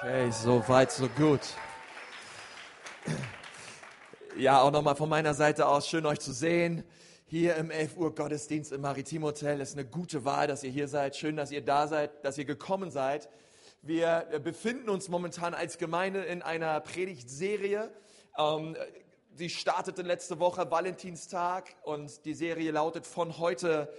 Okay, so weit, so gut. Ja, auch nochmal von meiner Seite aus schön euch zu sehen. Hier im 11 Uhr Gottesdienst im Maritim Hotel. Es ist eine gute Wahl, dass ihr hier seid. Schön, dass ihr da seid, dass ihr gekommen seid. Wir befinden uns momentan als Gemeinde in einer Predigtserie. Ähm, sie startete letzte Woche, Valentinstag, und die Serie lautet von heute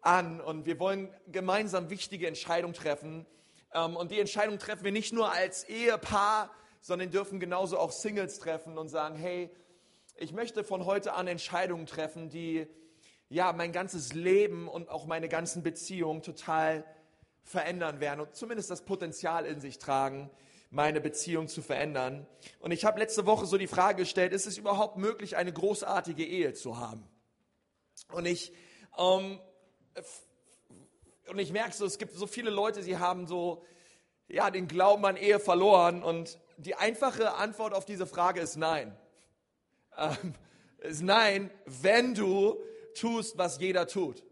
an. Und wir wollen gemeinsam wichtige Entscheidungen treffen und die Entscheidung treffen wir nicht nur als Ehepaar, sondern dürfen genauso auch Singles treffen und sagen, hey, ich möchte von heute an Entscheidungen treffen, die ja mein ganzes Leben und auch meine ganzen Beziehungen total verändern werden und zumindest das Potenzial in sich tragen, meine Beziehung zu verändern. Und ich habe letzte Woche so die Frage gestellt, ist es überhaupt möglich, eine großartige Ehe zu haben? Und ich ähm, und ich merke so, es gibt so viele Leute, die haben so, ja, den Glauben an Ehe verloren. Und die einfache Antwort auf diese Frage ist nein. Ähm, ist nein, wenn du tust, was jeder tut.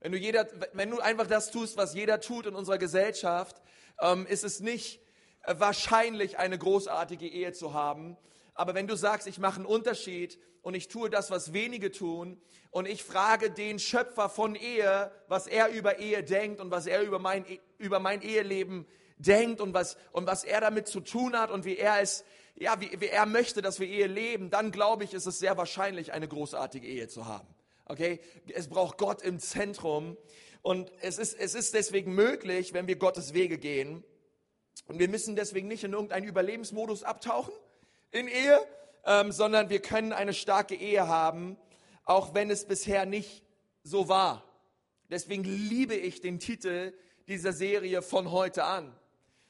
Wenn du, jeder, wenn du einfach das tust, was jeder tut in unserer Gesellschaft, ähm, ist es nicht wahrscheinlich, eine großartige Ehe zu haben. Aber wenn du sagst, ich mache einen Unterschied und ich tue das, was wenige tun, und ich frage den Schöpfer von Ehe, was er über Ehe denkt und was er über mein, über mein Eheleben denkt und was, und was er damit zu tun hat und wie er es, ja, wie, wie er möchte, dass wir Ehe leben, dann glaube ich, ist es sehr wahrscheinlich, eine großartige Ehe zu haben. Okay? Es braucht Gott im Zentrum. Und es ist, es ist deswegen möglich, wenn wir Gottes Wege gehen. Und wir müssen deswegen nicht in irgendeinen Überlebensmodus abtauchen in Ehe, ähm, sondern wir können eine starke Ehe haben, auch wenn es bisher nicht so war. Deswegen liebe ich den Titel dieser Serie von heute an.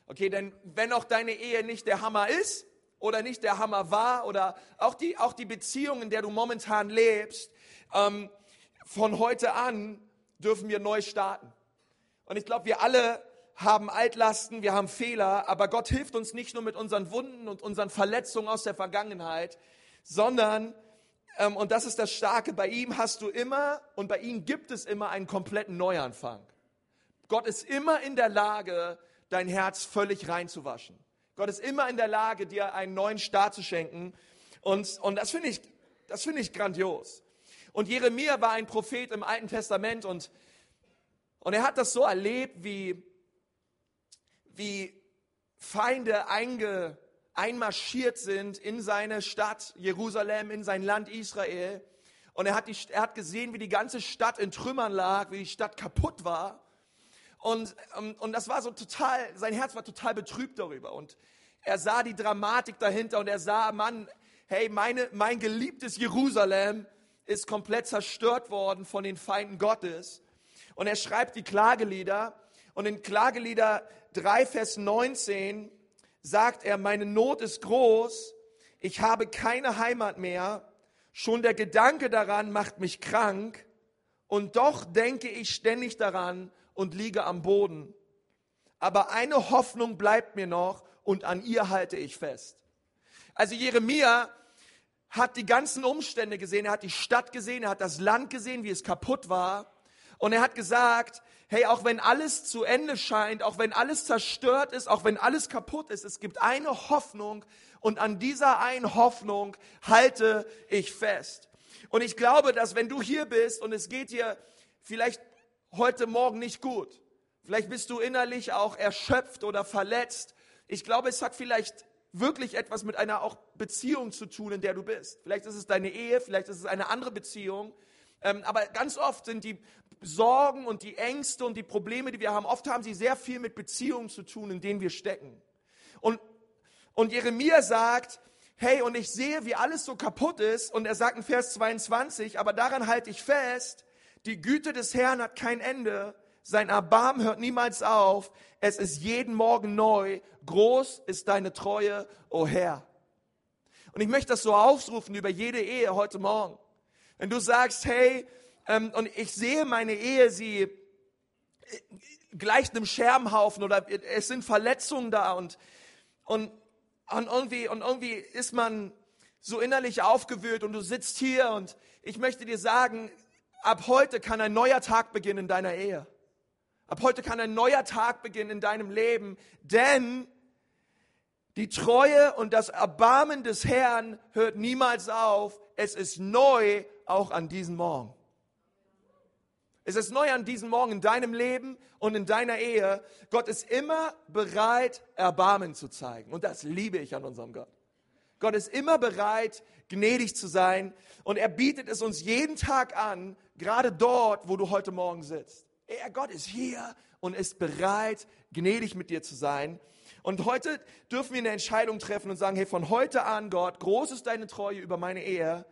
Okay, denn wenn auch deine Ehe nicht der Hammer ist oder nicht der Hammer war oder auch die, auch die Beziehung, in der du momentan lebst, ähm, von heute an dürfen wir neu starten. Und ich glaube, wir alle haben Altlasten, wir haben Fehler, aber Gott hilft uns nicht nur mit unseren Wunden und unseren Verletzungen aus der Vergangenheit, sondern ähm, und das ist das Starke, bei ihm hast du immer und bei ihm gibt es immer einen kompletten Neuanfang. Gott ist immer in der Lage, dein Herz völlig reinzuwaschen. Gott ist immer in der Lage, dir einen neuen Start zu schenken. Und, und das finde ich, das ich grandios. Und Jeremia war ein Prophet im Alten Testament und, und er hat das so erlebt, wie, wie Feinde einge, einmarschiert sind in seine Stadt Jerusalem, in sein Land Israel. Und er hat, die, er hat gesehen, wie die ganze Stadt in Trümmern lag, wie die Stadt kaputt war. Und, ähm, und das war so total, sein Herz war total betrübt darüber. Und er sah die Dramatik dahinter und er sah, Mann, hey, meine, mein geliebtes Jerusalem ist komplett zerstört worden von den Feinden Gottes. Und er schreibt die Klagelieder. Und in Klagelieder 3, Vers 19 sagt er, meine Not ist groß, ich habe keine Heimat mehr, schon der Gedanke daran macht mich krank und doch denke ich ständig daran und liege am Boden. Aber eine Hoffnung bleibt mir noch und an ihr halte ich fest. Also Jeremia hat die ganzen Umstände gesehen, er hat die Stadt gesehen, er hat das Land gesehen, wie es kaputt war. Und er hat gesagt, hey, auch wenn alles zu Ende scheint, auch wenn alles zerstört ist, auch wenn alles kaputt ist, es gibt eine Hoffnung und an dieser einen Hoffnung halte ich fest. Und ich glaube, dass wenn du hier bist und es geht dir vielleicht heute Morgen nicht gut, vielleicht bist du innerlich auch erschöpft oder verletzt, ich glaube, es hat vielleicht wirklich etwas mit einer auch Beziehung zu tun, in der du bist. Vielleicht ist es deine Ehe, vielleicht ist es eine andere Beziehung. Ähm, aber ganz oft sind die Sorgen und die Ängste und die Probleme, die wir haben, oft haben sie sehr viel mit Beziehungen zu tun, in denen wir stecken. Und, und Jeremia sagt, hey, und ich sehe, wie alles so kaputt ist. Und er sagt in Vers 22, aber daran halte ich fest, die Güte des Herrn hat kein Ende, sein Erbarmen hört niemals auf, es ist jeden Morgen neu, groß ist deine Treue, o oh Herr. Und ich möchte das so aufrufen über jede Ehe heute Morgen. Wenn du sagst, hey, und ich sehe meine Ehe, sie äh, gleicht einem Scherbenhaufen oder es sind Verletzungen da und, und, und, irgendwie, und irgendwie ist man so innerlich aufgewühlt und du sitzt hier und ich möchte dir sagen, ab heute kann ein neuer Tag beginnen in deiner Ehe. Ab heute kann ein neuer Tag beginnen in deinem Leben, denn Die Treue und das Erbarmen des Herrn hört niemals auf. Es ist neu auch an diesem Morgen. Es ist neu an diesem Morgen in deinem Leben und in deiner Ehe. Gott ist immer bereit, Erbarmen zu zeigen. Und das liebe ich an unserem Gott. Gott ist immer bereit, gnädig zu sein. Und er bietet es uns jeden Tag an, gerade dort, wo du heute Morgen sitzt. Er, Gott ist hier und ist bereit, gnädig mit dir zu sein. Und heute dürfen wir eine Entscheidung treffen und sagen, hey, von heute an, Gott, groß ist deine Treue über meine Ehe.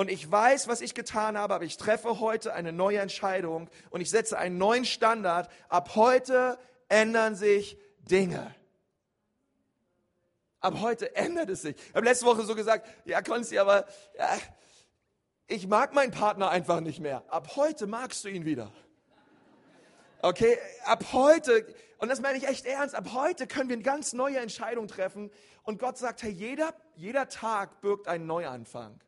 Und ich weiß, was ich getan habe, aber ich treffe heute eine neue Entscheidung und ich setze einen neuen Standard. Ab heute ändern sich Dinge. Ab heute ändert es sich. Ich habe letzte Woche so gesagt, ja, Konsti, aber ja, ich mag meinen Partner einfach nicht mehr. Ab heute magst du ihn wieder. Okay, ab heute, und das meine ich echt ernst, ab heute können wir eine ganz neue Entscheidung treffen. Und Gott sagt, hey, jeder, jeder Tag birgt einen Neuanfang.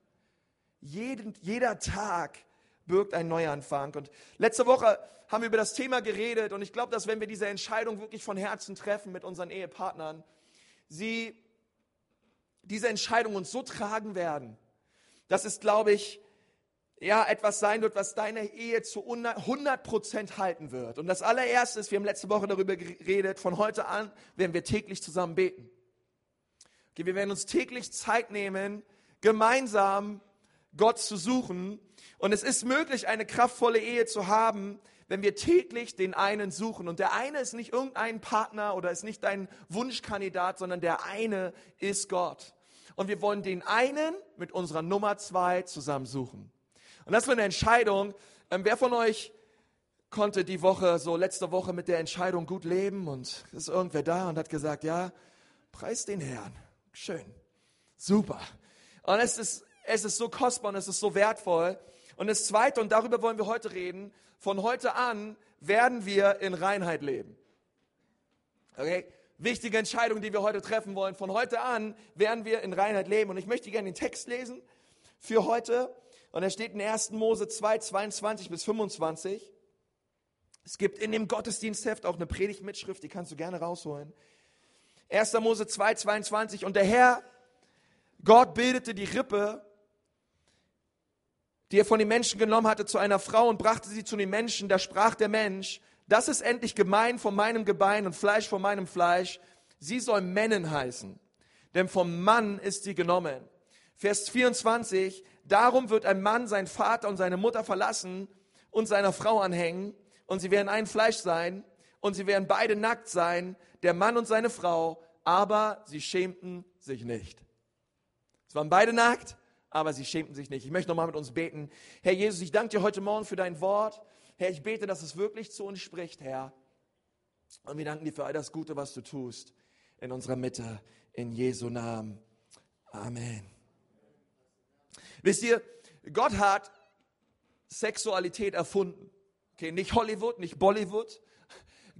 Jeden, jeder Tag birgt einen Neuanfang. Und letzte Woche haben wir über das Thema geredet. Und ich glaube, dass wenn wir diese Entscheidung wirklich von Herzen treffen mit unseren Ehepartnern, sie diese Entscheidung uns so tragen werden, dass es, glaube ich, ja, etwas sein wird, was deine Ehe zu 100 Prozent halten wird. Und das allererste ist, wir haben letzte Woche darüber geredet, von heute an werden wir täglich zusammen beten. Okay, wir werden uns täglich Zeit nehmen, gemeinsam Gott zu suchen. Und es ist möglich, eine kraftvolle Ehe zu haben, wenn wir täglich den einen suchen. Und der eine ist nicht irgendein Partner oder ist nicht dein Wunschkandidat, sondern der eine ist Gott. Und wir wollen den einen mit unserer Nummer zwei zusammen suchen. Und das war eine Entscheidung. Ähm, wer von euch konnte die Woche, so letzte Woche mit der Entscheidung gut leben und ist irgendwer da und hat gesagt, ja, preis den Herrn. Schön. Super. Und es ist, es ist so kostbar und es ist so wertvoll. Und das Zweite, und darüber wollen wir heute reden, von heute an werden wir in Reinheit leben. Okay? Wichtige Entscheidung, die wir heute treffen wollen. Von heute an werden wir in Reinheit leben. Und ich möchte gerne den Text lesen für heute. Und er steht in 1. Mose 2, 22 bis 25. Es gibt in dem Gottesdienstheft auch eine Predigtmitschrift, die kannst du gerne rausholen. 1. Mose 2, 22. Und der Herr, Gott bildete die Rippe die er von den Menschen genommen hatte, zu einer Frau und brachte sie zu den Menschen. Da sprach der Mensch, das ist endlich gemein von meinem Gebein und Fleisch von meinem Fleisch. Sie soll Männen heißen, denn vom Mann ist sie genommen. Vers 24, darum wird ein Mann seinen Vater und seine Mutter verlassen und seiner Frau anhängen und sie werden ein Fleisch sein und sie werden beide nackt sein, der Mann und seine Frau, aber sie schämten sich nicht. Es waren beide nackt, aber sie schämten sich nicht. Ich möchte nochmal mit uns beten. Herr Jesus, ich danke dir heute Morgen für dein Wort. Herr, ich bete, dass es wirklich zu uns spricht, Herr. Und wir danken dir für all das Gute, was du tust in unserer Mitte. In Jesu Namen. Amen. Wisst ihr, Gott hat Sexualität erfunden. Okay, nicht Hollywood, nicht Bollywood.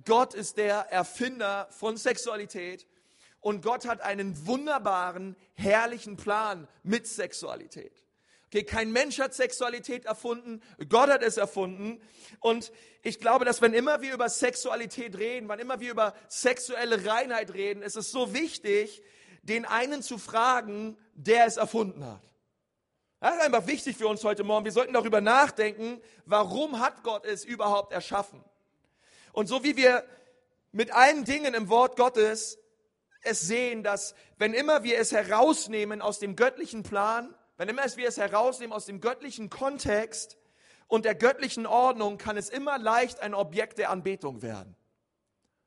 Gott ist der Erfinder von Sexualität und Gott hat einen wunderbaren, herrlichen Plan mit Sexualität. Okay, kein Mensch hat Sexualität erfunden, Gott hat es erfunden. Und ich glaube, dass wenn immer wir über Sexualität reden, wann immer wir über sexuelle Reinheit reden, ist es so wichtig, den einen zu fragen, der es erfunden hat. Das ist einfach wichtig für uns heute Morgen. Wir sollten darüber nachdenken, warum hat Gott es überhaupt erschaffen? Und so wie wir mit allen Dingen im Wort Gottes es sehen, dass wenn immer wir es herausnehmen aus dem göttlichen Plan, wenn immer wir es herausnehmen aus dem göttlichen Kontext und der göttlichen Ordnung, kann es immer leicht ein Objekt der Anbetung werden.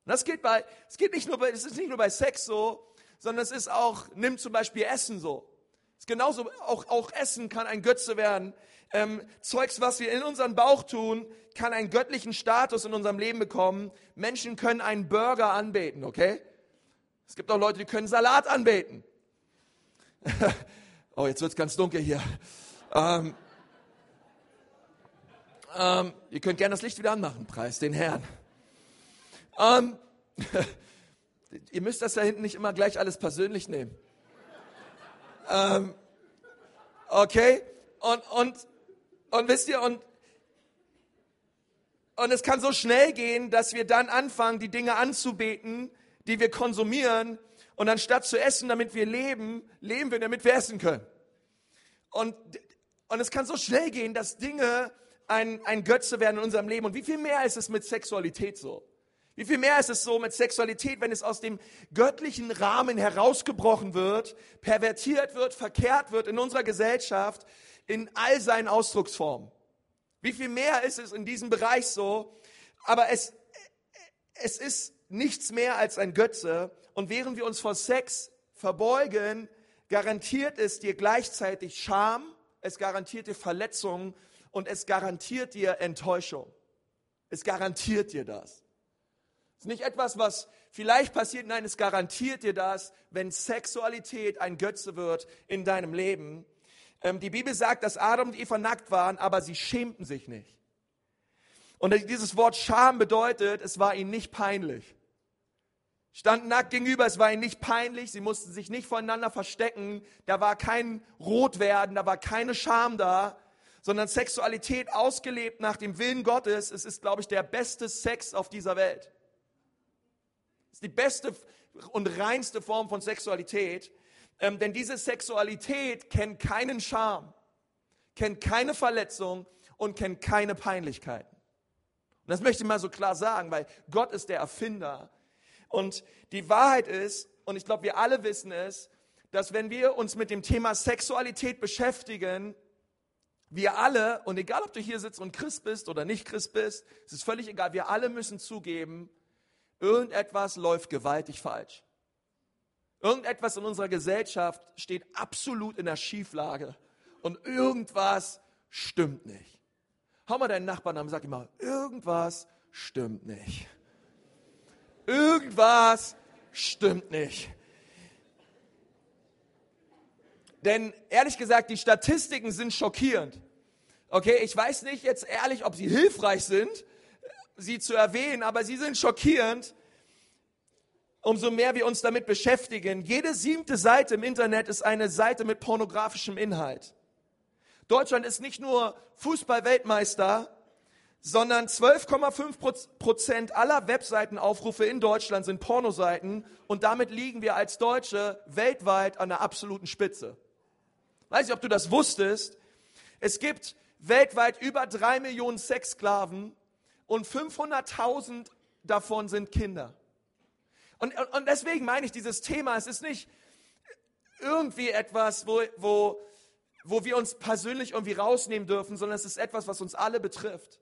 Und das geht bei, es geht nicht nur bei, es ist nicht nur bei Sex so, sondern es ist auch, nimm zum Beispiel Essen so. Es ist genauso, auch, auch Essen kann ein Götze werden. Ähm, Zeugs, was wir in unseren Bauch tun, kann einen göttlichen Status in unserem Leben bekommen. Menschen können einen Burger anbeten, okay? Es gibt auch Leute, die können Salat anbeten. oh, jetzt wird es ganz dunkel hier. Ähm, ähm, ihr könnt gerne das Licht wieder anmachen, preis den Herrn. Ähm, ihr müsst das da hinten nicht immer gleich alles persönlich nehmen. Ähm, okay? Und, und, und wisst ihr, und, und es kann so schnell gehen, dass wir dann anfangen, die Dinge anzubeten, die wir konsumieren Und anstatt zu essen, damit wir leben, leben wir, damit wir essen können. Und, und es kann so schnell gehen, dass Dinge ein, ein Götze werden in unserem Leben. Und wie viel mehr ist es mit Sexualität so? Wie viel mehr ist es so mit Sexualität, wenn es aus dem göttlichen Rahmen herausgebrochen wird, pervertiert wird, verkehrt wird in unserer Gesellschaft in all seinen Ausdrucksformen? Wie viel mehr ist es in diesem Bereich so? Aber es, es ist nichts mehr als ein Götze. Und während wir uns vor Sex verbeugen, garantiert es dir gleichzeitig Scham, es garantiert dir Verletzungen und es garantiert dir Enttäuschung. Es garantiert dir das. Es ist nicht etwas, was vielleicht passiert, nein, es garantiert dir das, wenn Sexualität ein Götze wird in deinem Leben. Ähm, die Bibel sagt, dass Adam und Eva nackt waren, aber sie schämten sich nicht. Und dieses Wort Scham bedeutet, es war ihnen nicht peinlich. Standen nackt gegenüber, es war ihnen nicht peinlich, sie mussten sich nicht voneinander verstecken, da war kein Rotwerden, da war keine Scham da, sondern Sexualität ausgelebt nach dem Willen Gottes. Es ist, glaube ich, der beste Sex auf dieser Welt. Es ist die beste und reinste Form von Sexualität, ähm, denn diese Sexualität kennt keinen Scham, kennt keine Verletzung und kennt keine Peinlichkeiten. Und das möchte ich mal so klar sagen, weil Gott ist der Erfinder. Und die Wahrheit ist, und ich glaube, wir alle wissen es, dass wenn wir uns mit dem Thema Sexualität beschäftigen, wir alle, und egal ob du hier sitzt und Christ bist oder nicht Christ bist, es ist völlig egal, wir alle müssen zugeben, irgendetwas läuft gewaltig falsch. Irgendetwas in unserer Gesellschaft steht absolut in der Schieflage und irgendwas stimmt nicht. Hau mal deinen Nachbarn an und sag immer, irgendwas stimmt nicht. Irgendwas stimmt nicht. Denn ehrlich gesagt, die Statistiken sind schockierend. Okay, ich weiß nicht jetzt ehrlich, ob sie hilfreich sind, sie zu erwähnen, aber sie sind schockierend. Umso mehr wir uns damit beschäftigen. Jede siebte Seite im Internet ist eine Seite mit pornografischem Inhalt. Deutschland ist nicht nur Fußball-Weltmeister, sondern 12,5 Prozent aller Webseitenaufrufe in Deutschland sind Pornoseiten und damit liegen wir als Deutsche weltweit an der absoluten Spitze. Weiß nicht, ob du das wusstest. Es gibt weltweit über drei Millionen Sexsklaven und 500.000 davon sind Kinder. Und, und deswegen meine ich dieses Thema, es ist nicht irgendwie etwas, wo, wo, wo wir uns persönlich irgendwie rausnehmen dürfen, sondern es ist etwas, was uns alle betrifft.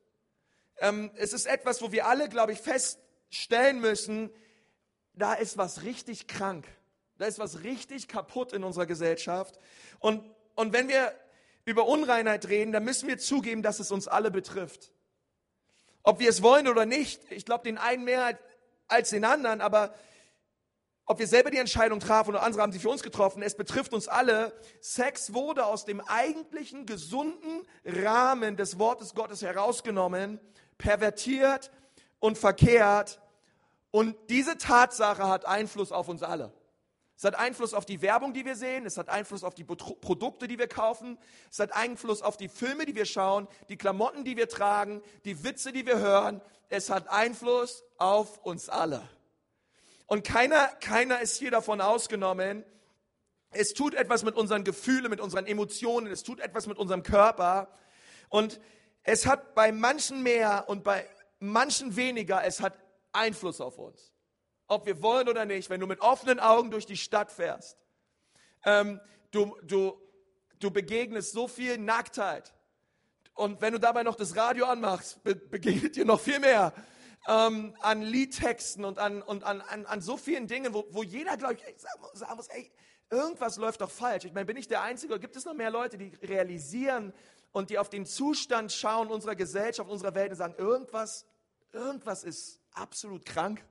Ähm, es ist etwas, wo wir alle, glaube ich, feststellen müssen, da ist was richtig krank. Da ist was richtig kaputt in unserer Gesellschaft. Und, und wenn wir über Unreinheit reden, dann müssen wir zugeben, dass es uns alle betrifft. Ob wir es wollen oder nicht, ich glaube den einen mehr als den anderen, aber ob wir selber die Entscheidung trafen oder andere haben sie für uns getroffen, es betrifft uns alle. Sex wurde aus dem eigentlichen gesunden Rahmen des Wortes Gottes herausgenommen, pervertiert und verkehrt. Und diese Tatsache hat Einfluss auf uns alle. Es hat Einfluss auf die Werbung, die wir sehen. Es hat Einfluss auf die Produkte, die wir kaufen. Es hat Einfluss auf die Filme, die wir schauen, die Klamotten, die wir tragen, die Witze, die wir hören. Es hat Einfluss auf uns alle. Und keiner, keiner ist hier davon ausgenommen. Es tut etwas mit unseren Gefühlen, mit unseren Emotionen. Es tut etwas mit unserem Körper. Und es hat bei manchen mehr und bei manchen weniger, es hat Einfluss auf uns ob wir wollen oder nicht, wenn du mit offenen Augen durch die Stadt fährst, ähm, du, du, du begegnest so viel Nacktheit. Und wenn du dabei noch das Radio anmachst, be begegnet dir noch viel mehr ähm, an Liedtexten und an, und an, an, an so vielen Dingen, wo, wo jeder, glaube ich, sagen muss, ey, irgendwas läuft doch falsch. Ich meine, bin ich der Einzige gibt es noch mehr Leute, die realisieren und die auf den Zustand schauen unserer Gesellschaft, unserer Welt und sagen, irgendwas, irgendwas ist absolut krank?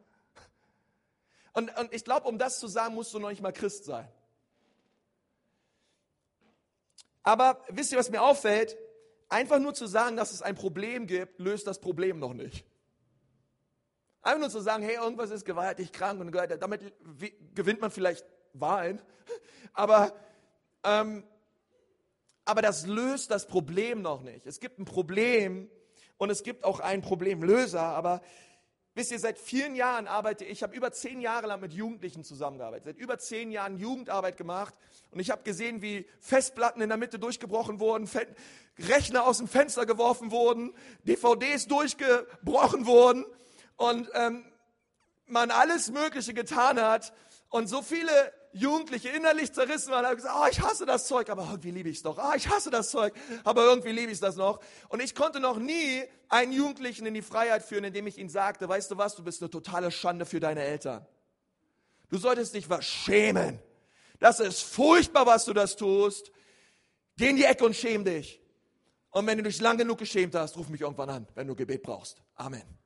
Und, und ich glaube, um das zu sagen, musst du noch nicht mal Christ sein. Aber wisst ihr, was mir auffällt? Einfach nur zu sagen, dass es ein Problem gibt, löst das Problem noch nicht. Einfach nur zu sagen, hey, irgendwas ist gewaltig krank und damit gewinnt man vielleicht Wahlen. Aber, ähm, aber das löst das Problem noch nicht. Es gibt ein Problem und es gibt auch einen Problemlöser, aber Wisst ihr, seit vielen Jahren arbeite ich, ich habe über zehn Jahre lang mit Jugendlichen zusammengearbeitet, seit über zehn Jahren Jugendarbeit gemacht und ich habe gesehen, wie Festplatten in der Mitte durchgebrochen wurden, Rechner aus dem Fenster geworfen wurden, DVDs durchgebrochen wurden und ähm, man alles Mögliche getan hat und so viele Jugendliche innerlich zerrissen waren, haben gesagt, oh, ich hasse das Zeug, aber irgendwie liebe ich es doch. Oh, ich hasse das Zeug, aber irgendwie liebe ich das noch. Und ich konnte noch nie einen Jugendlichen in die Freiheit führen, indem ich ihm sagte, weißt du was, du bist eine totale Schande für deine Eltern. Du solltest dich was schämen. Das ist furchtbar, was du das tust. Geh in die Ecke und schäm dich. Und wenn du dich lang genug geschämt hast, ruf mich irgendwann an, wenn du Gebet brauchst. Amen.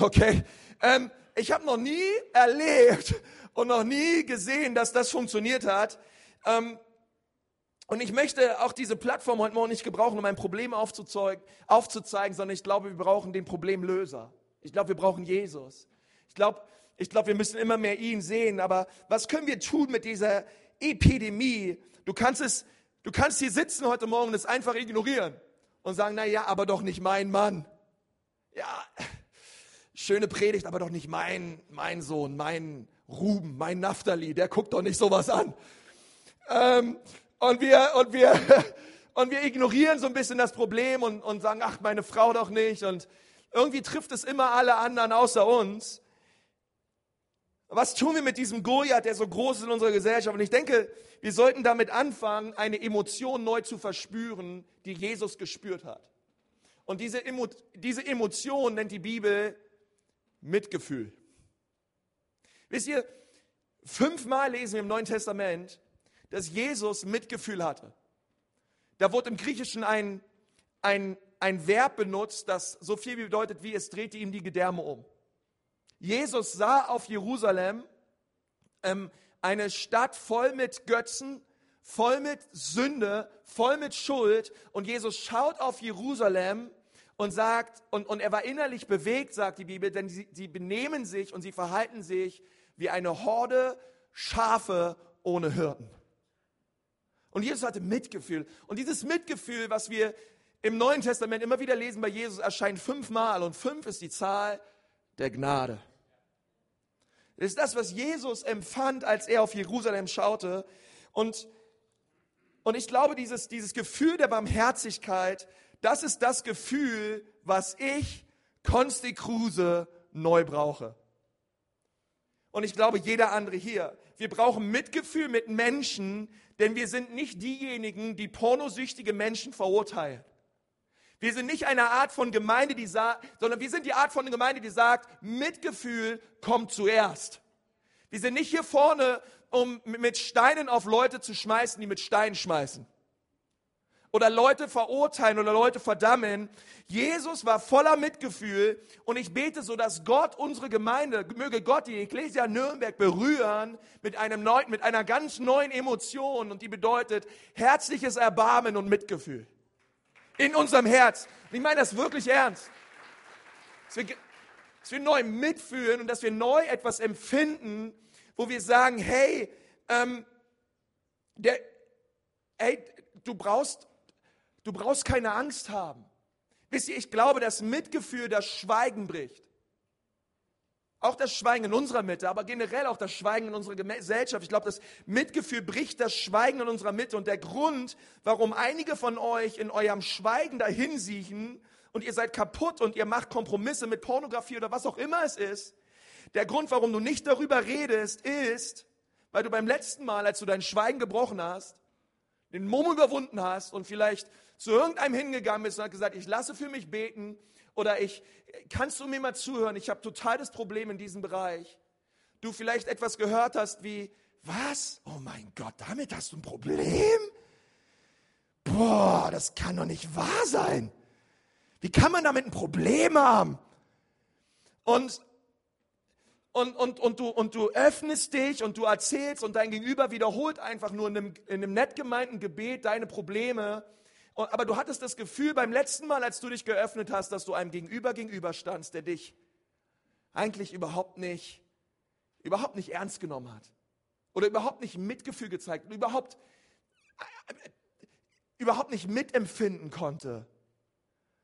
Okay? Ähm, ich habe noch nie erlebt, und noch nie gesehen, dass das funktioniert hat. Ähm, und ich möchte auch diese Plattform heute Morgen nicht gebrauchen, um ein Problem aufzuzeigen, aufzuzeigen sondern ich glaube, wir brauchen den Problemlöser. Ich glaube, wir brauchen Jesus. Ich glaube, ich glaube, wir müssen immer mehr ihn sehen. Aber was können wir tun mit dieser Epidemie? Du kannst es, du kannst hier sitzen heute Morgen und es einfach ignorieren und sagen, na ja, aber doch nicht mein Mann. Ja, schöne Predigt, aber doch nicht mein, mein Sohn, mein, Ruben, mein Naftali, der guckt doch nicht sowas an. Ähm, und wir, und wir, und wir ignorieren so ein bisschen das Problem und, und sagen, ach, meine Frau doch nicht. Und irgendwie trifft es immer alle anderen außer uns. Was tun wir mit diesem Goliath, der so groß ist in unserer Gesellschaft? Und ich denke, wir sollten damit anfangen, eine Emotion neu zu verspüren, die Jesus gespürt hat. Und diese, Emo diese Emotion nennt die Bibel Mitgefühl. Wisst ihr, fünfmal lesen wir im Neuen Testament, dass Jesus Mitgefühl hatte. Da wurde im Griechischen ein, ein, ein Verb benutzt, das so viel bedeutet wie es drehte ihm die Gedärme um. Jesus sah auf Jerusalem ähm, eine Stadt voll mit Götzen, voll mit Sünde, voll mit Schuld. Und Jesus schaut auf Jerusalem und sagt, und, und er war innerlich bewegt, sagt die Bibel, denn sie, sie benehmen sich und sie verhalten sich wie eine Horde Schafe ohne Hirten. Und Jesus hatte Mitgefühl. Und dieses Mitgefühl, was wir im Neuen Testament immer wieder lesen bei Jesus, erscheint fünfmal. Und fünf ist die Zahl der Gnade. Das ist das, was Jesus empfand, als er auf Jerusalem schaute. Und, und ich glaube, dieses, dieses Gefühl der Barmherzigkeit, das ist das Gefühl, was ich, Konsti Kruse, neu brauche und ich glaube jeder andere hier. Wir brauchen Mitgefühl mit Menschen, denn wir sind nicht diejenigen, die pornosüchtige Menschen verurteilen. Wir sind nicht eine Art von Gemeinde, die sagt, sondern wir sind die Art von Gemeinde, die sagt, Mitgefühl kommt zuerst. Wir sind nicht hier vorne, um mit Steinen auf Leute zu schmeißen, die mit Steinen schmeißen oder Leute verurteilen oder Leute verdammen. Jesus war voller Mitgefühl und ich bete so, dass Gott unsere Gemeinde, möge Gott die Ecclesia Nürnberg berühren mit einem neuen, mit einer ganz neuen Emotion und die bedeutet herzliches Erbarmen und Mitgefühl. In unserem Herz. Und ich meine das wirklich ernst. Dass wir, dass wir neu mitfühlen und dass wir neu etwas empfinden, wo wir sagen, hey, ähm, der, hey, du brauchst Du brauchst keine Angst haben. Wisst ihr, ich glaube, dass Mitgefühl das Schweigen bricht. Auch das Schweigen in unserer Mitte, aber generell auch das Schweigen in unserer Gesellschaft. Ich glaube, das Mitgefühl bricht das Schweigen in unserer Mitte. Und der Grund, warum einige von euch in eurem Schweigen dahinsiechen und ihr seid kaputt und ihr macht Kompromisse mit Pornografie oder was auch immer es ist, der Grund, warum du nicht darüber redest, ist, weil du beim letzten Mal, als du dein Schweigen gebrochen hast, den Mumm überwunden hast und vielleicht zu irgendeinem hingegangen bist und hat gesagt, ich lasse für mich beten oder ich, kannst du mir mal zuhören, ich habe total das Problem in diesem Bereich. Du vielleicht etwas gehört hast wie, was? Oh mein Gott, damit hast du ein Problem? Boah, das kann doch nicht wahr sein. Wie kann man damit ein Problem haben? Und, und, und, und, du, und du öffnest dich und du erzählst und dein Gegenüber wiederholt einfach nur in einem, in einem nett gemeinten Gebet deine Probleme aber du hattest das Gefühl beim letzten Mal, als du dich geöffnet hast, dass du einem Gegenüber gegenüberstandst, der dich eigentlich überhaupt nicht, überhaupt nicht ernst genommen hat. Oder überhaupt nicht Mitgefühl gezeigt und überhaupt, überhaupt nicht mitempfinden konnte.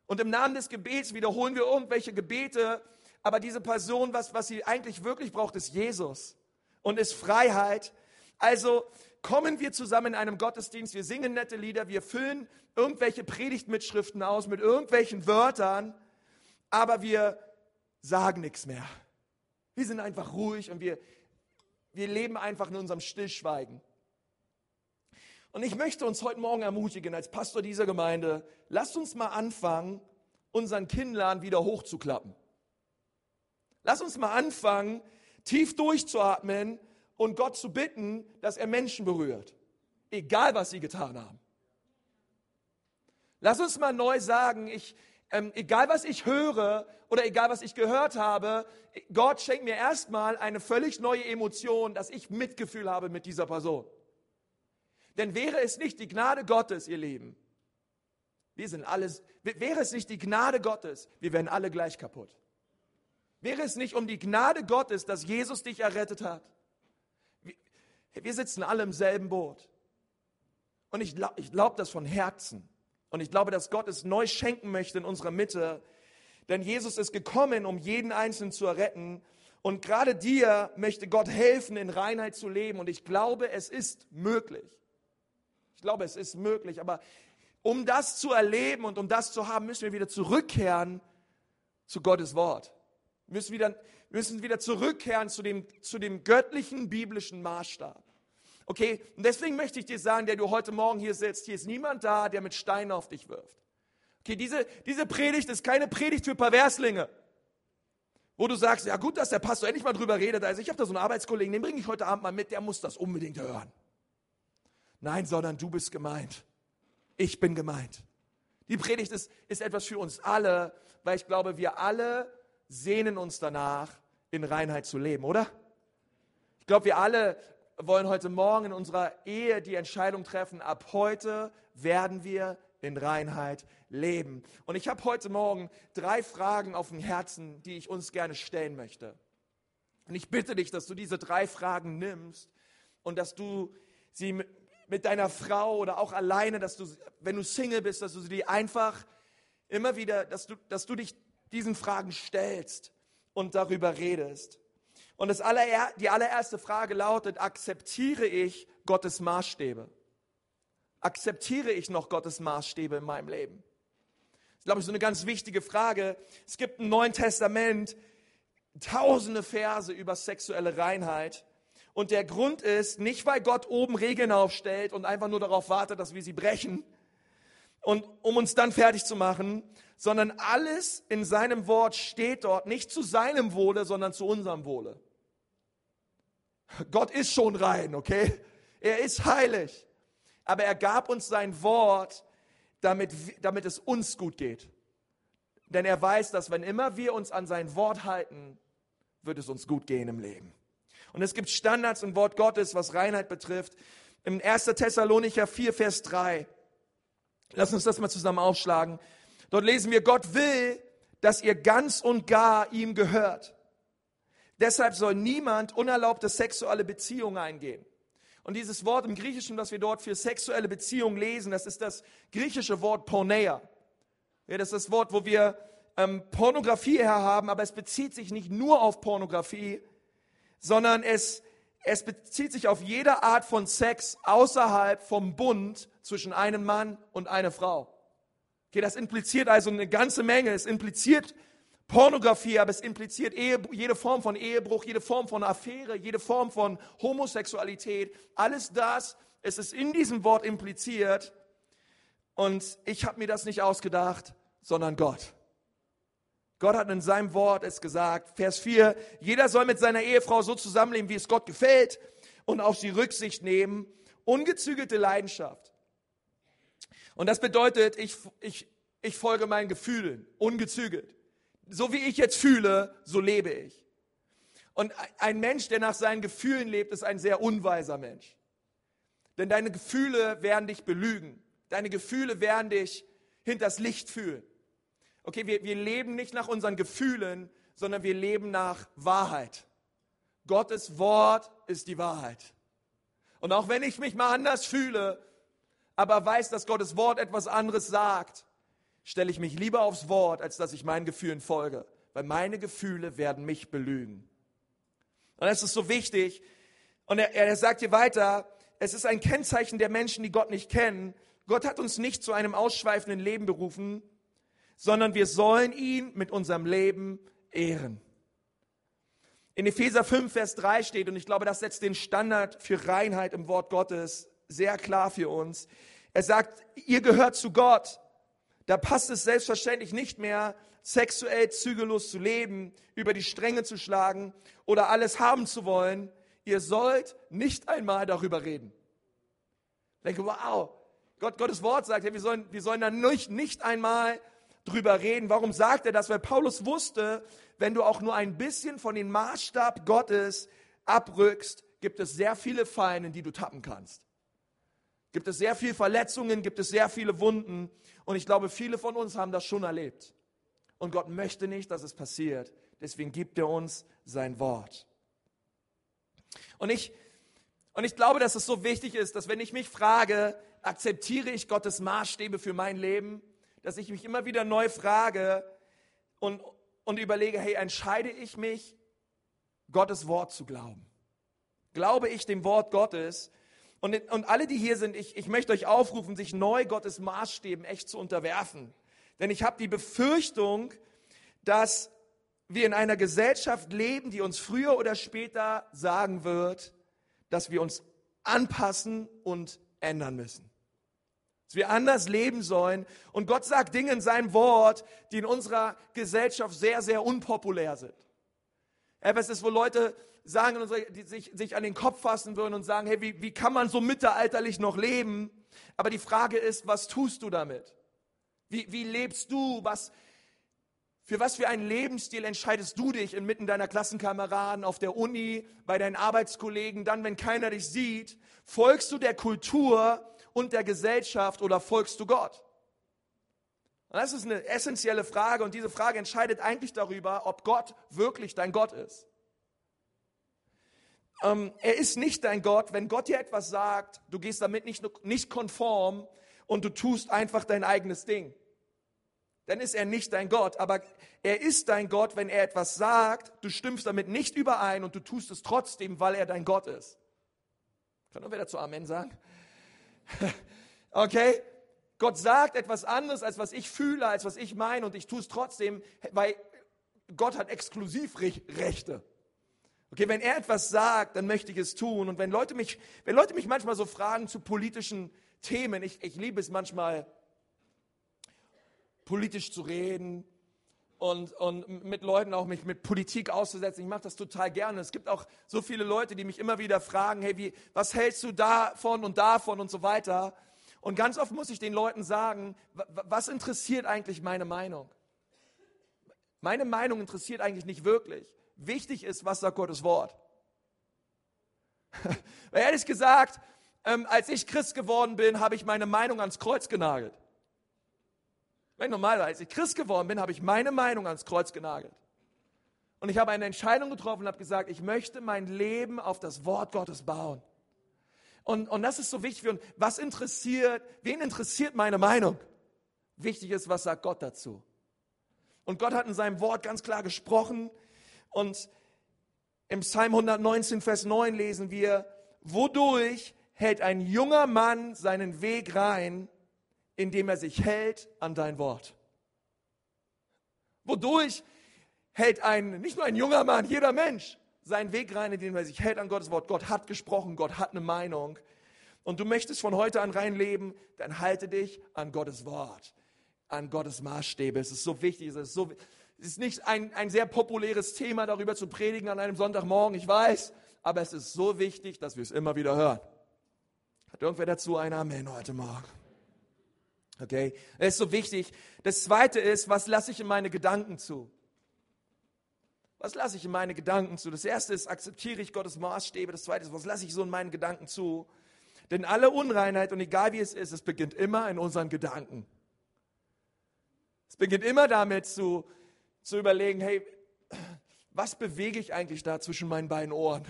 Und im Namen des Gebets wiederholen wir irgendwelche Gebete, aber diese Person, was, was sie eigentlich wirklich braucht, ist Jesus und ist Freiheit. Also kommen wir zusammen in einem Gottesdienst, wir singen nette Lieder, wir füllen irgendwelche Predigtmitschriften aus mit irgendwelchen Wörtern, aber wir sagen nichts mehr. Wir sind einfach ruhig und wir, wir leben einfach in unserem Stillschweigen. Und ich möchte uns heute Morgen ermutigen, als Pastor dieser Gemeinde, lasst uns mal anfangen, unseren Kinnladen wieder hochzuklappen. Lass uns mal anfangen, tief durchzuatmen und Gott zu bitten, dass er Menschen berührt. Egal, was sie getan haben. Lass uns mal neu sagen, ich, ähm, egal was ich höre oder egal was ich gehört habe, Gott schenkt mir erstmal eine völlig neue Emotion, dass ich Mitgefühl habe mit dieser Person. Denn wäre es nicht die Gnade Gottes, ihr Lieben, wir sind alles, wäre es nicht die Gnade Gottes, wir wären alle gleich kaputt. Wäre es nicht um die Gnade Gottes, dass Jesus dich errettet hat? Wir sitzen alle im selben Boot. Und ich, ich glaube das von Herzen. Und ich glaube, dass Gott es neu schenken möchte in unserer Mitte. Denn Jesus ist gekommen, um jeden Einzelnen zu erretten. Und gerade dir möchte Gott helfen, in Reinheit zu leben. Und ich glaube, es ist möglich. Ich glaube, es ist möglich. Aber um das zu erleben und um das zu haben, müssen wir wieder zurückkehren zu Gottes Wort. Wir müssen wieder, müssen wieder zurückkehren zu dem, zu dem göttlichen biblischen Maßstab. Okay, und deswegen möchte ich dir sagen, der du heute Morgen hier sitzt, hier ist niemand da, der mit Steinen auf dich wirft. Okay, diese, diese Predigt ist keine Predigt für Perverslinge, wo du sagst, ja gut, dass der Pastor endlich mal drüber redet. Also ich habe da so einen Arbeitskollegen, den bringe ich heute Abend mal mit, der muss das unbedingt hören. Nein, sondern du bist gemeint. Ich bin gemeint. Die Predigt ist, ist etwas für uns alle, weil ich glaube, wir alle sehnen uns danach, in Reinheit zu leben, oder? Ich glaube, wir alle wollen heute Morgen in unserer Ehe die Entscheidung treffen, ab heute werden wir in Reinheit leben. Und ich habe heute Morgen drei Fragen auf dem Herzen, die ich uns gerne stellen möchte. Und ich bitte dich, dass du diese drei Fragen nimmst und dass du sie mit deiner Frau oder auch alleine, dass du, wenn du Single bist, dass du sie einfach immer wieder, dass du, dass du dich diesen Fragen stellst und darüber redest. Und das aller, die allererste Frage lautet, akzeptiere ich Gottes Maßstäbe? Akzeptiere ich noch Gottes Maßstäbe in meinem Leben? Das ist, glaube ich, so eine ganz wichtige Frage. Es gibt im Neuen Testament tausende Verse über sexuelle Reinheit. Und der Grund ist, nicht weil Gott oben Regeln aufstellt und einfach nur darauf wartet, dass wir sie brechen, und um uns dann fertig zu machen, sondern alles in seinem Wort steht dort nicht zu seinem Wohle, sondern zu unserem Wohle. Gott ist schon rein, okay? Er ist heilig. Aber er gab uns sein Wort, damit, damit es uns gut geht. Denn er weiß, dass wenn immer wir uns an sein Wort halten, wird es uns gut gehen im Leben. Und es gibt Standards im Wort Gottes, was Reinheit betrifft. Im 1. Thessalonicher 4, Vers 3. Lass uns das mal zusammen aufschlagen. Dort lesen wir, Gott will, dass ihr ganz und gar ihm gehört. Deshalb soll niemand unerlaubte sexuelle Beziehungen eingehen. Und dieses Wort im Griechischen, was wir dort für sexuelle Beziehungen lesen, das ist das griechische Wort Porneia. Ja, das ist das Wort, wo wir ähm, Pornografie her haben, aber es bezieht sich nicht nur auf Pornografie, sondern es, es bezieht sich auf jede Art von Sex außerhalb vom Bund zwischen einem Mann und einer Frau. Okay, das impliziert also eine ganze Menge. Es impliziert Pornografie, aber es impliziert Ehe, jede Form von Ehebruch, jede Form von Affäre, jede Form von Homosexualität. Alles das, es ist in diesem Wort impliziert. Und ich habe mir das nicht ausgedacht, sondern Gott. Gott hat in seinem Wort es gesagt, Vers 4, jeder soll mit seiner Ehefrau so zusammenleben, wie es Gott gefällt und auf sie Rücksicht nehmen. Ungezügelte Leidenschaft. Und das bedeutet, ich, ich, ich folge meinen Gefühlen, ungezügelt so wie ich jetzt fühle, so lebe ich. Und ein Mensch, der nach seinen Gefühlen lebt, ist ein sehr unweiser Mensch. Denn deine Gefühle werden dich belügen. Deine Gefühle werden dich hinters Licht führen. Okay, wir, wir leben nicht nach unseren Gefühlen, sondern wir leben nach Wahrheit. Gottes Wort ist die Wahrheit. Und auch wenn ich mich mal anders fühle, aber weiß, dass Gottes Wort etwas anderes sagt, stelle ich mich lieber aufs Wort, als dass ich meinen Gefühlen folge. weil meine Gefühle werden mich belügen. Und das ist so wichtig. Und er, er sagt hier weiter, es ist ein Kennzeichen der Menschen, die Gott nicht kennen. Gott hat uns nicht zu einem ausschweifenden Leben berufen, sondern wir sollen ihn mit unserem Leben ehren. In Epheser 5, Vers 3 steht, und ich glaube, das setzt den Standard für Reinheit im Wort Gottes sehr klar für uns. Er sagt, ihr gehört zu Gott. Da passt es selbstverständlich nicht mehr, sexuell zügellos zu leben, über die Stränge zu schlagen oder alles haben zu wollen. Ihr sollt nicht einmal darüber reden. Ich denke, wow, Gott, Gottes Wort sagt, ja, wir sollen, wir sollen da nicht, nicht einmal drüber reden. Warum sagt er das? Weil Paulus wusste, wenn du auch nur ein bisschen von dem Maßstab Gottes abrückst, gibt es sehr viele Fallen, in die du tappen kannst. Gibt es sehr viele Verletzungen, gibt es sehr viele Wunden. Und ich glaube, viele von uns haben das schon erlebt. Und Gott möchte nicht, dass es passiert. Deswegen gibt er uns sein Wort. Und ich, und ich glaube, dass es so wichtig ist, dass wenn ich mich frage, akzeptiere ich Gottes Maßstäbe für mein Leben, dass ich mich immer wieder neu frage und, und überlege, hey, entscheide ich mich, Gottes Wort zu glauben? Glaube ich dem Wort Gottes? Und, und alle, die hier sind, ich, ich möchte euch aufrufen, sich neu Gottes Maßstäben echt zu unterwerfen. Denn ich habe die Befürchtung, dass wir in einer Gesellschaft leben, die uns früher oder später sagen wird, dass wir uns anpassen und ändern müssen dass wir anders leben sollen. Und Gott sagt Dinge in seinem Wort, die in unserer Gesellschaft sehr, sehr unpopulär sind. Etwas ist, wo Leute sagen, die sich, sich an den Kopf fassen würden und sagen, hey, wie, wie kann man so mittelalterlich noch leben? Aber die Frage ist, was tust du damit? Wie, wie lebst du? Was, für was für einen Lebensstil entscheidest du dich inmitten deiner Klassenkameraden, auf der Uni, bei deinen Arbeitskollegen, dann, wenn keiner dich sieht? Folgst du der Kultur und der Gesellschaft oder folgst du Gott? Und das ist eine essentielle Frage und diese Frage entscheidet eigentlich darüber, ob Gott wirklich dein Gott ist. Ähm, er ist nicht dein Gott, wenn Gott dir etwas sagt, du gehst damit nicht, nicht konform und du tust einfach dein eigenes Ding. Dann ist er nicht dein Gott, aber er ist dein Gott, wenn er etwas sagt, du stimmst damit nicht überein und du tust es trotzdem, weil er dein Gott ist. Kann wer dazu Amen sagen? Okay? Gott sagt etwas anderes, als was ich fühle, als was ich meine und ich tue es trotzdem, weil Gott hat Exklusivrechte. Okay, wenn er etwas sagt, dann möchte ich es tun. Und wenn Leute mich, wenn Leute mich manchmal so fragen zu politischen Themen, ich, ich liebe es manchmal, politisch zu reden und, und mit Leuten auch mich mit Politik auszusetzen. Ich mache das total gerne. Es gibt auch so viele Leute, die mich immer wieder fragen, hey, wie, was hältst du davon und davon und so weiter. Und ganz oft muss ich den Leuten sagen, was interessiert eigentlich meine Meinung? Meine Meinung interessiert eigentlich nicht wirklich. Wichtig ist, was sagt Gottes Wort. Weil ehrlich gesagt, ähm, als ich Christ geworden bin, habe ich meine Meinung ans Kreuz genagelt. Wenn normalerweise als ich Christ geworden bin, habe ich meine Meinung ans Kreuz genagelt. Und ich habe eine Entscheidung getroffen und habe gesagt, ich möchte mein Leben auf das Wort Gottes bauen. Und, und das ist so wichtig für uns. Was interessiert, wen interessiert meine Meinung? Wichtig ist, was sagt Gott dazu? Und Gott hat in seinem Wort ganz klar gesprochen. Und im Psalm 119, Vers 9 lesen wir, wodurch hält ein junger Mann seinen Weg rein, indem er sich hält an dein Wort. Wodurch hält ein, nicht nur ein junger Mann, jeder Mensch seinen Weg rein, indem er sich hält an Gottes Wort. Gott hat gesprochen, Gott hat eine Meinung. Und du möchtest von heute an rein leben, dann halte dich an Gottes Wort, an Gottes Maßstäbe. Es ist so wichtig, es ist, so, es ist nicht ein, ein sehr populäres Thema, darüber zu predigen an einem Sonntagmorgen, ich weiß, aber es ist so wichtig, dass wir es immer wieder hören. Hat irgendwer dazu ein Amen heute Morgen? Okay, das ist so wichtig. Das zweite ist, was lasse ich in meine Gedanken zu? Was lasse ich in meine Gedanken zu? Das erste ist, akzeptiere ich Gottes Maßstäbe. Das zweite ist, was lasse ich so in meinen Gedanken zu? Denn alle Unreinheit und egal wie es ist, es beginnt immer in unseren Gedanken. Es beginnt immer damit zu, zu überlegen, hey, was bewege ich eigentlich da zwischen meinen beiden Ohren?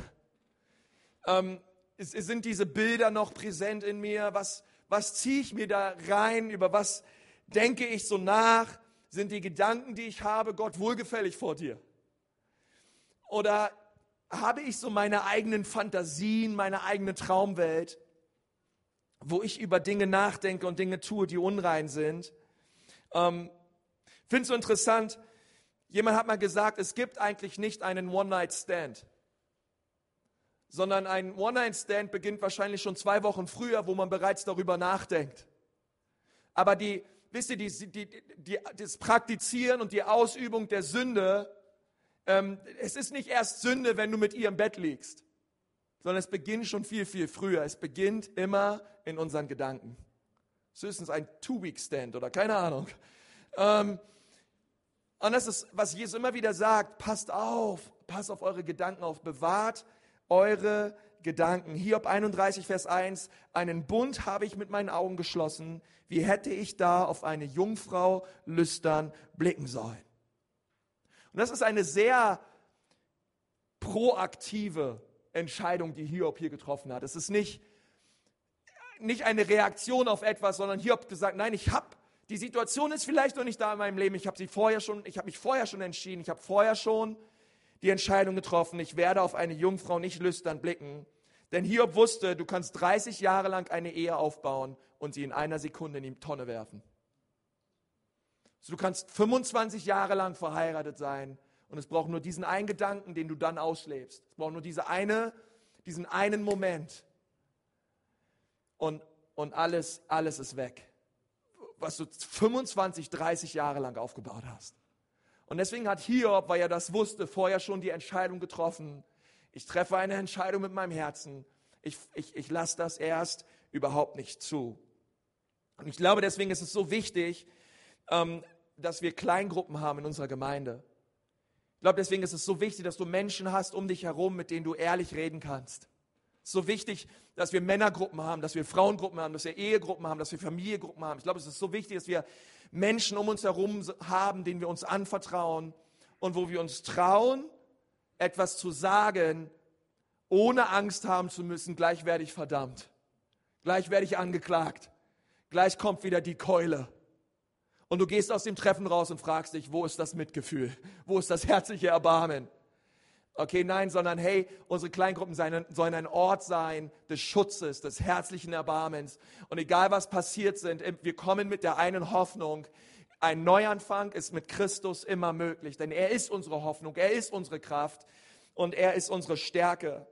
Ähm, sind diese Bilder noch präsent in mir? Was, was ziehe ich mir da rein, über was denke ich so nach? Sind die Gedanken, die ich habe, Gott wohlgefällig vor dir? Oder habe ich so meine eigenen Fantasien, meine eigene Traumwelt, wo ich über Dinge nachdenke und Dinge tue, die unrein sind? Ähm, Finde es so interessant, jemand hat mal gesagt, es gibt eigentlich nicht einen One-Night-Stand, sondern ein One-Night-Stand beginnt wahrscheinlich schon zwei Wochen früher, wo man bereits darüber nachdenkt. Aber die, wisst ihr, die, die, die, das Praktizieren und die Ausübung der Sünde, ähm, es ist nicht erst Sünde, wenn du mit ihr im Bett liegst, sondern es beginnt schon viel, viel früher. Es beginnt immer in unseren Gedanken. Höchstens ein Two-Week-Stand oder keine Ahnung. Ähm, und das ist, was Jesus immer wieder sagt, passt auf, passt auf eure Gedanken auf, bewahrt eure Gedanken. Hiob 31, Vers 1, einen Bund habe ich mit meinen Augen geschlossen, wie hätte ich da auf eine Jungfrau lüstern blicken sollen. Und das ist eine sehr proaktive Entscheidung, die Hiob hier getroffen hat. Es ist nicht, nicht eine Reaktion auf etwas, sondern Hiob gesagt, nein, ich habe die Situation ist vielleicht noch nicht da in meinem Leben. Ich habe sie vorher schon, ich habe mich vorher schon entschieden. Ich habe vorher schon die Entscheidung getroffen. Ich werde auf eine Jungfrau nicht lüstern blicken. Denn Hiob wusste, du kannst 30 Jahre lang eine Ehe aufbauen und sie in einer Sekunde in die Tonne werfen. Also du kannst 25 Jahre lang verheiratet sein und es braucht nur diesen einen Gedanken, den du dann auslebst. Es braucht nur diese eine, diesen einen Moment. Und, und alles, alles ist weg was du 25, 30 Jahre lang aufgebaut hast. Und deswegen hat Hiob, weil er das wusste, vorher schon die Entscheidung getroffen. Ich treffe eine Entscheidung mit meinem Herzen. Ich, ich, ich lasse das erst überhaupt nicht zu. Und ich glaube, deswegen ist es so wichtig, ähm, dass wir Kleingruppen haben in unserer Gemeinde. Ich glaube, deswegen ist es so wichtig, dass du Menschen hast um dich herum, mit denen du ehrlich reden kannst. Es ist so wichtig, dass wir Männergruppen haben, dass wir Frauengruppen haben, dass wir Ehegruppen haben, dass wir Familiengruppen haben. Ich glaube, es ist so wichtig, dass wir Menschen um uns herum haben, denen wir uns anvertrauen und wo wir uns trauen, etwas zu sagen, ohne Angst haben zu müssen, gleich werde ich verdammt, gleich werde ich angeklagt, gleich kommt wieder die Keule. Und du gehst aus dem Treffen raus und fragst dich, wo ist das Mitgefühl? Wo ist das herzliche Erbarmen? Okay, nein, sondern hey, unsere Kleingruppen sollen ein Ort sein des Schutzes, des herzlichen Erbarmens. Und egal was passiert sind, wir kommen mit der einen Hoffnung. Ein Neuanfang ist mit Christus immer möglich, denn er ist unsere Hoffnung, er ist unsere Kraft und er ist unsere Stärke.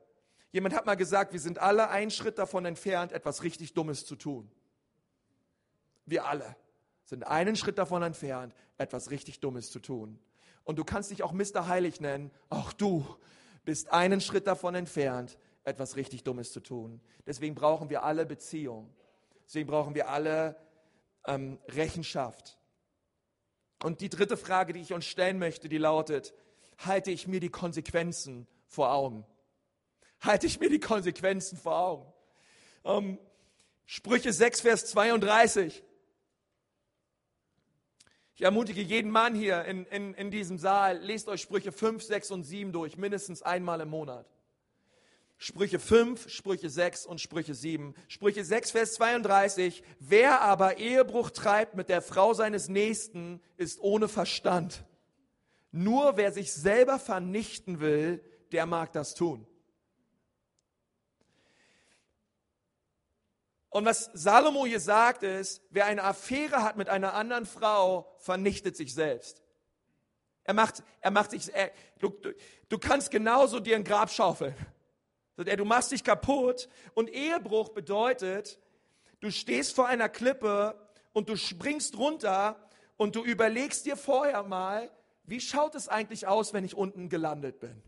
Jemand hat mal gesagt, wir sind alle einen Schritt davon entfernt, etwas richtig Dummes zu tun. Wir alle sind einen Schritt davon entfernt, etwas richtig Dummes zu tun. Und du kannst dich auch Mr. Heilig nennen. Auch du bist einen Schritt davon entfernt, etwas richtig Dummes zu tun. Deswegen brauchen wir alle Beziehung. Deswegen brauchen wir alle ähm, Rechenschaft. Und die dritte Frage, die ich uns stellen möchte, die lautet, halte ich mir die Konsequenzen vor Augen? Halte ich mir die Konsequenzen vor Augen? Ähm, Sprüche 6, Vers 32. Ich ermutige jeden Mann hier in, in, in diesem Saal, lest euch Sprüche 5, 6 und 7 durch, mindestens einmal im Monat. Sprüche 5, Sprüche 6 und Sprüche 7. Sprüche 6, Vers 32. Wer aber Ehebruch treibt mit der Frau seines Nächsten, ist ohne Verstand. Nur wer sich selber vernichten will, der mag das tun. Und was Salomo hier sagt ist, wer eine Affäre hat mit einer anderen Frau, vernichtet sich selbst. Er macht, er macht sich, er, du, du kannst genauso dir ein Grab schaufeln. Du machst dich kaputt und Ehebruch bedeutet, du stehst vor einer Klippe und du springst runter und du überlegst dir vorher mal, wie schaut es eigentlich aus, wenn ich unten gelandet bin?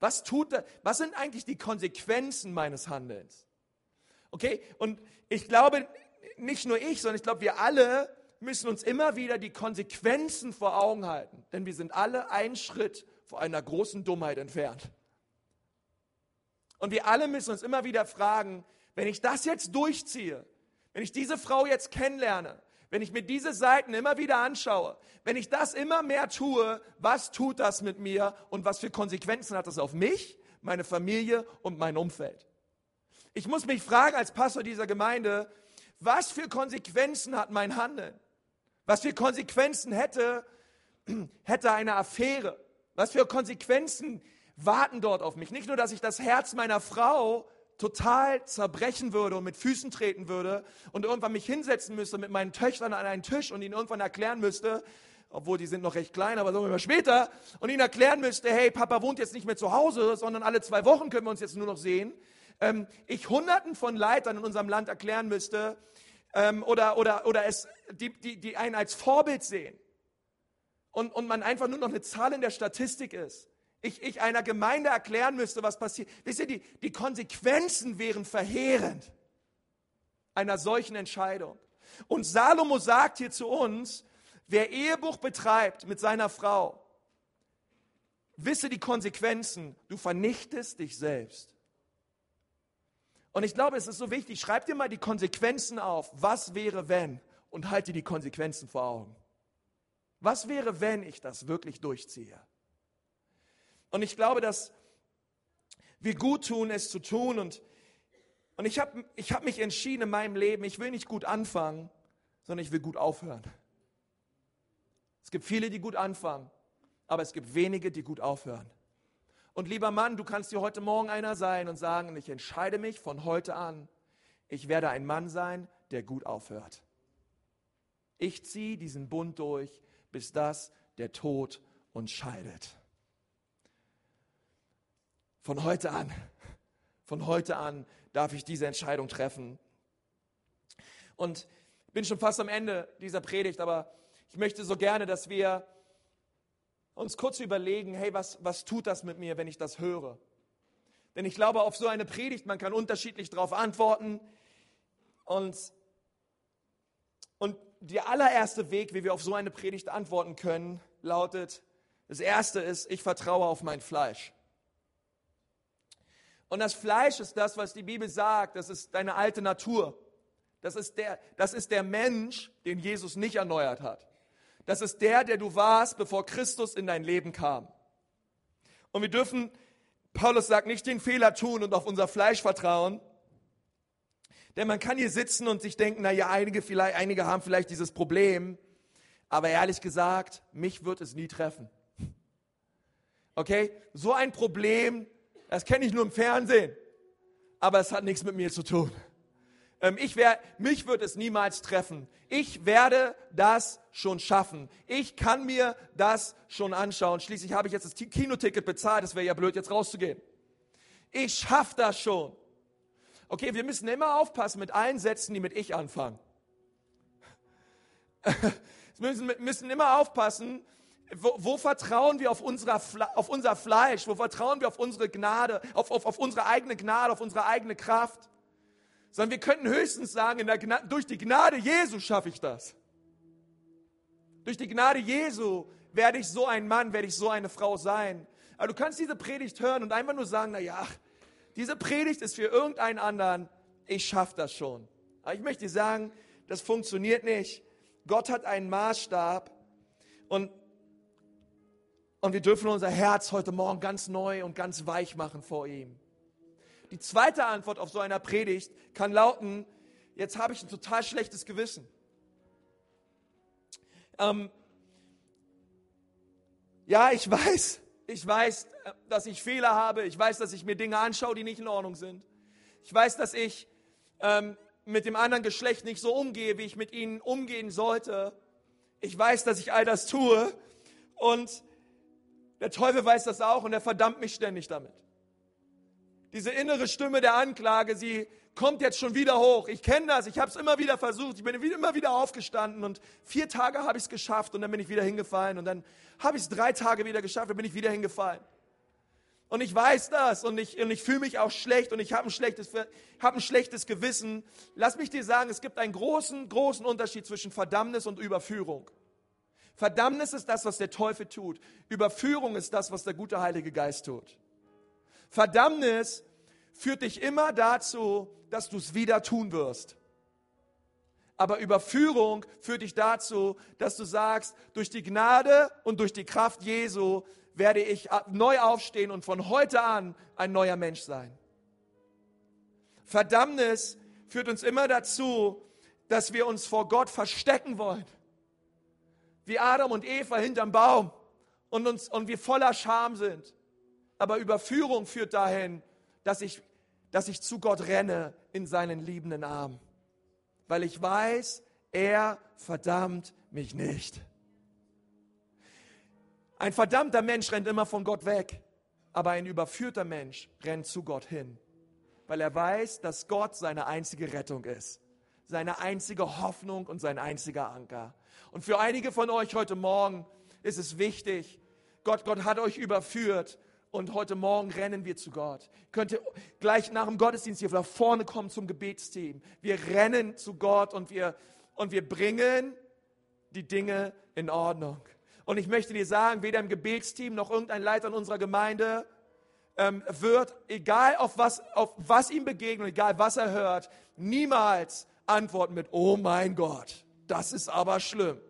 Was tut, was sind eigentlich die Konsequenzen meines Handelns? Okay? Und ich glaube, nicht nur ich, sondern ich glaube, wir alle müssen uns immer wieder die Konsequenzen vor Augen halten. Denn wir sind alle einen Schritt vor einer großen Dummheit entfernt. Und wir alle müssen uns immer wieder fragen, wenn ich das jetzt durchziehe, wenn ich diese Frau jetzt kennenlerne, wenn ich mir diese Seiten immer wieder anschaue, wenn ich das immer mehr tue, was tut das mit mir und was für Konsequenzen hat das auf mich, meine Familie und mein Umfeld? Ich muss mich fragen als Pastor dieser Gemeinde, was für Konsequenzen hat mein Handeln? Was für Konsequenzen hätte, hätte eine Affäre? Was für Konsequenzen warten dort auf mich? Nicht nur, dass ich das Herz meiner Frau total zerbrechen würde und mit Füßen treten würde und irgendwann mich hinsetzen müsste mit meinen Töchtern an einen Tisch und ihnen irgendwann erklären müsste, obwohl die sind noch recht klein, aber sagen wir mal später, und ihnen erklären müsste, hey, Papa wohnt jetzt nicht mehr zu Hause, sondern alle zwei Wochen können wir uns jetzt nur noch sehen. Ähm, ich Hunderten von Leitern in unserem Land erklären müsste ähm, oder, oder, oder es, die, die, die einen als Vorbild sehen und, und man einfach nur noch eine Zahl in der Statistik ist ich, ich einer Gemeinde erklären müsste, was passiert. Wisst ihr, die, die Konsequenzen wären verheerend einer solchen Entscheidung. Und Salomo sagt hier zu uns, wer Ehebuch betreibt mit seiner Frau, wisse die Konsequenzen, du vernichtest dich selbst. Und ich glaube, es ist so wichtig, schreib dir mal die Konsequenzen auf. Was wäre, wenn? Und halte die Konsequenzen vor Augen. Was wäre, wenn ich das wirklich durchziehe? Und ich glaube, dass wir gut tun, es zu tun. Und, und ich habe ich hab mich entschieden in meinem Leben, ich will nicht gut anfangen, sondern ich will gut aufhören. Es gibt viele, die gut anfangen, aber es gibt wenige, die gut aufhören. Und lieber Mann, du kannst dir heute Morgen einer sein und sagen, ich entscheide mich von heute an, ich werde ein Mann sein, der gut aufhört. Ich ziehe diesen Bund durch, bis das der Tod uns scheidet. Von heute an, von heute an darf ich diese Entscheidung treffen. Und ich bin schon fast am Ende dieser Predigt, aber ich möchte so gerne, dass wir uns kurz überlegen, hey, was, was tut das mit mir, wenn ich das höre? Denn ich glaube, auf so eine Predigt, man kann unterschiedlich darauf antworten. Und, und der allererste Weg, wie wir auf so eine Predigt antworten können, lautet, das erste ist, ich vertraue auf mein Fleisch. Und das Fleisch ist das, was die Bibel sagt, das ist deine alte Natur. Das ist der, das ist der Mensch, den Jesus nicht erneuert hat. Das ist der, der du warst, bevor Christus in dein Leben kam. Und wir dürfen, Paulus sagt, nicht den Fehler tun und auf unser Fleisch vertrauen. Denn man kann hier sitzen und sich denken, na ja, einige, vielleicht, einige haben vielleicht dieses Problem. Aber ehrlich gesagt, mich wird es nie treffen. Okay? So ein Problem das kenne ich nur im Fernsehen. Aber es hat nichts mit mir zu tun. Ähm, ich wär, mich wird es niemals treffen. Ich werde das schon schaffen. Ich kann mir das schon anschauen. Schließlich habe ich jetzt das Kinoticket bezahlt. Es wäre ja blöd, jetzt rauszugehen. Ich schaffe das schon. Okay, wir müssen immer aufpassen mit allen Sätzen, die mit ich anfangen. wir müssen, müssen immer aufpassen, wo, wo, vertrauen wir auf, unserer, auf unser Fleisch? Wo vertrauen wir auf unsere Gnade, auf, auf, auf unsere eigene Gnade, auf unsere eigene Kraft? Sondern wir könnten höchstens sagen, durch die Gnade Jesu schaffe ich das. Durch die Gnade Jesu werde ich so ein Mann, werde ich so eine Frau sein. Aber du kannst diese Predigt hören und einfach nur sagen, na ja, diese Predigt ist für irgendeinen anderen, ich schaffe das schon. Aber ich möchte dir sagen, das funktioniert nicht. Gott hat einen Maßstab und und wir dürfen unser Herz heute Morgen ganz neu und ganz weich machen vor ihm. Die zweite Antwort auf so einer Predigt kann lauten, jetzt habe ich ein total schlechtes Gewissen. Ähm, ja, ich weiß, ich weiß, dass ich Fehler habe. Ich weiß, dass ich mir Dinge anschaue, die nicht in Ordnung sind. Ich weiß, dass ich ähm, mit dem anderen Geschlecht nicht so umgehe, wie ich mit ihnen umgehen sollte. Ich weiß, dass ich all das tue. Und der Teufel weiß das auch und er verdammt mich ständig damit. Diese innere Stimme der Anklage, sie kommt jetzt schon wieder hoch. Ich kenne das, ich habe es immer wieder versucht, ich bin immer wieder aufgestanden und vier Tage habe ich es geschafft und dann bin ich wieder hingefallen und dann habe ich es drei Tage wieder geschafft und bin ich wieder hingefallen. Und ich weiß das und ich, und ich fühle mich auch schlecht und ich habe ein, hab ein schlechtes Gewissen. Lass mich dir sagen, es gibt einen großen, großen Unterschied zwischen Verdammnis und Überführung. Verdammnis ist das, was der Teufel tut. Überführung ist das, was der gute Heilige Geist tut. Verdammnis führt dich immer dazu, dass du es wieder tun wirst. Aber Überführung führt dich dazu, dass du sagst, durch die Gnade und durch die Kraft Jesu werde ich neu aufstehen und von heute an ein neuer Mensch sein. Verdammnis führt uns immer dazu, dass wir uns vor Gott verstecken wollen wie Adam und Eva hinterm Baum und, uns, und wir voller Scham sind. Aber Überführung führt dahin, dass ich, dass ich zu Gott renne in seinen liebenden Arm. Weil ich weiß, er verdammt mich nicht. Ein verdammter Mensch rennt immer von Gott weg, aber ein überführter Mensch rennt zu Gott hin, weil er weiß, dass Gott seine einzige Rettung ist, seine einzige Hoffnung und sein einziger Anker. Und für einige von euch heute Morgen ist es wichtig, Gott, Gott hat euch überführt und heute Morgen rennen wir zu Gott. Könnt ihr gleich nach dem Gottesdienst hier nach vorne kommen zum Gebetsteam. Wir rennen zu Gott und wir, und wir bringen die Dinge in Ordnung. Und ich möchte dir sagen, weder im Gebetsteam noch irgendein Leiter in unserer Gemeinde ähm, wird, egal auf was, auf was ihm begegnet, egal was er hört, niemals antworten mit, oh mein Gott, das ist aber schlimm.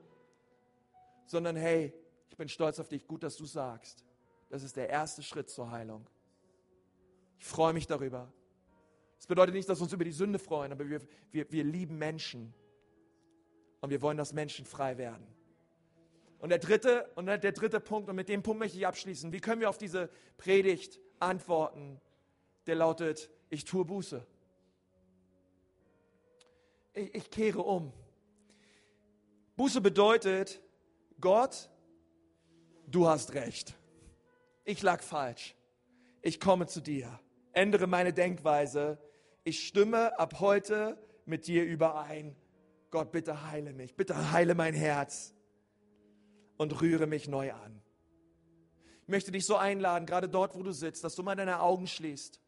Sondern hey, ich bin stolz auf dich, gut, dass du sagst. Das ist der erste Schritt zur Heilung. Ich freue mich darüber. Das bedeutet nicht, dass wir uns über die Sünde freuen, aber wir, wir, wir lieben Menschen. Und wir wollen, dass Menschen frei werden. Und der dritte, und der dritte Punkt, und mit dem Punkt möchte ich abschließen, wie können wir auf diese Predigt antworten? Der lautet, ich tue Buße. Ich, ich kehre um. Buße bedeutet, Gott, du hast recht. Ich lag falsch. Ich komme zu dir. Ändere meine Denkweise. Ich stimme ab heute mit dir überein. Gott, bitte heile mich. Bitte heile mein Herz und rühre mich neu an. Ich möchte dich so einladen, gerade dort, wo du sitzt, dass du mal deine Augen schließt